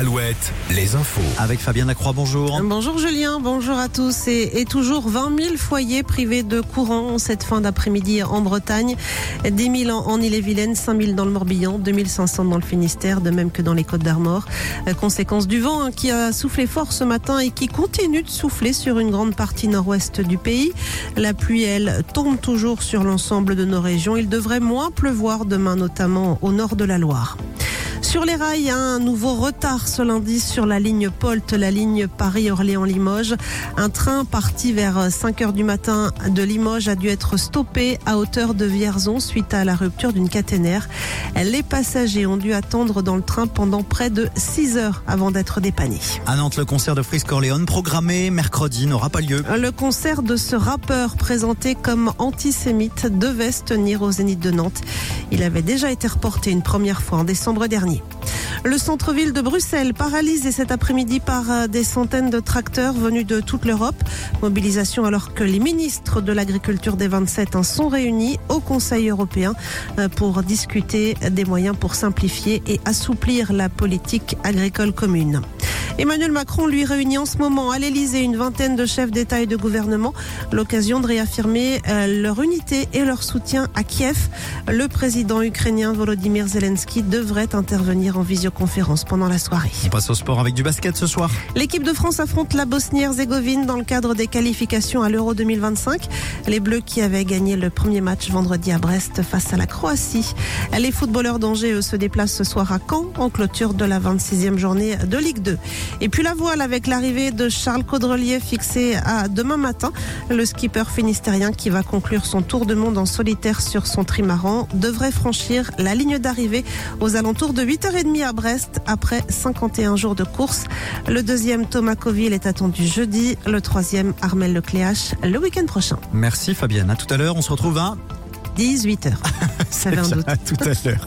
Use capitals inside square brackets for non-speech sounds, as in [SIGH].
Alouette, les infos. Avec Fabien Lacroix, bonjour. Bonjour Julien, bonjour à tous. Et, et toujours 20 000 foyers privés de courant cette fin d'après-midi en Bretagne. 10 000 en, en Ille-et-Vilaine, 5 000 dans le Morbihan, 2 500 dans le Finistère, de même que dans les Côtes d'Armor. Euh, Conséquence du vent hein, qui a soufflé fort ce matin et qui continue de souffler sur une grande partie nord-ouest du pays. La pluie, elle, tombe toujours sur l'ensemble de nos régions. Il devrait moins pleuvoir demain, notamment au nord de la Loire. Sur les rails, un nouveau retard ce lundi sur la ligne Polt, la ligne Paris-Orléans-Limoges. Un train parti vers 5 heures du matin de Limoges a dû être stoppé à hauteur de Vierzon suite à la rupture d'une caténaire. Les passagers ont dû attendre dans le train pendant près de 6 heures avant d'être dépannés. À Nantes, le concert de Frisk Orléans, programmé mercredi, n'aura pas lieu. Le concert de ce rappeur présenté comme antisémite devait se tenir au Zénith de Nantes. Il avait déjà été reporté une première fois en décembre dernier. Le centre-ville de Bruxelles paralysé cet après-midi par des centaines de tracteurs venus de toute l'Europe. Mobilisation alors que les ministres de l'agriculture des 27 sont réunis au Conseil européen pour discuter des moyens pour simplifier et assouplir la politique agricole commune. Emmanuel Macron lui réunit en ce moment à l'Elysée une vingtaine de chefs d'État et de gouvernement. L'occasion de réaffirmer leur unité et leur soutien à Kiev. Le président ukrainien Volodymyr Zelensky devrait intervenir en visioconférence pendant la soirée. On passe au sport avec du basket ce soir. L'équipe de France affronte la Bosnie-Herzégovine dans le cadre des qualifications à l'Euro 2025. Les Bleus qui avaient gagné le premier match vendredi à Brest face à la Croatie. Les footballeurs d'Angers se déplacent ce soir à Caen en clôture de la 26e journée de Ligue 2. Et puis la voile avec l'arrivée de Charles Caudrelier fixé à demain matin. Le skipper finistérien qui va conclure son tour de monde en solitaire sur son trimaran devrait franchir la ligne d'arrivée aux alentours de 8h30 à Brest après 51 jours de course. Le deuxième Thomas Coville est attendu jeudi, le troisième Armel Lecléache le week-end prochain. Merci Fabienne. À tout à l'heure, on se retrouve à 18h. [LAUGHS] Ça avait un doute. À tout à l'heure.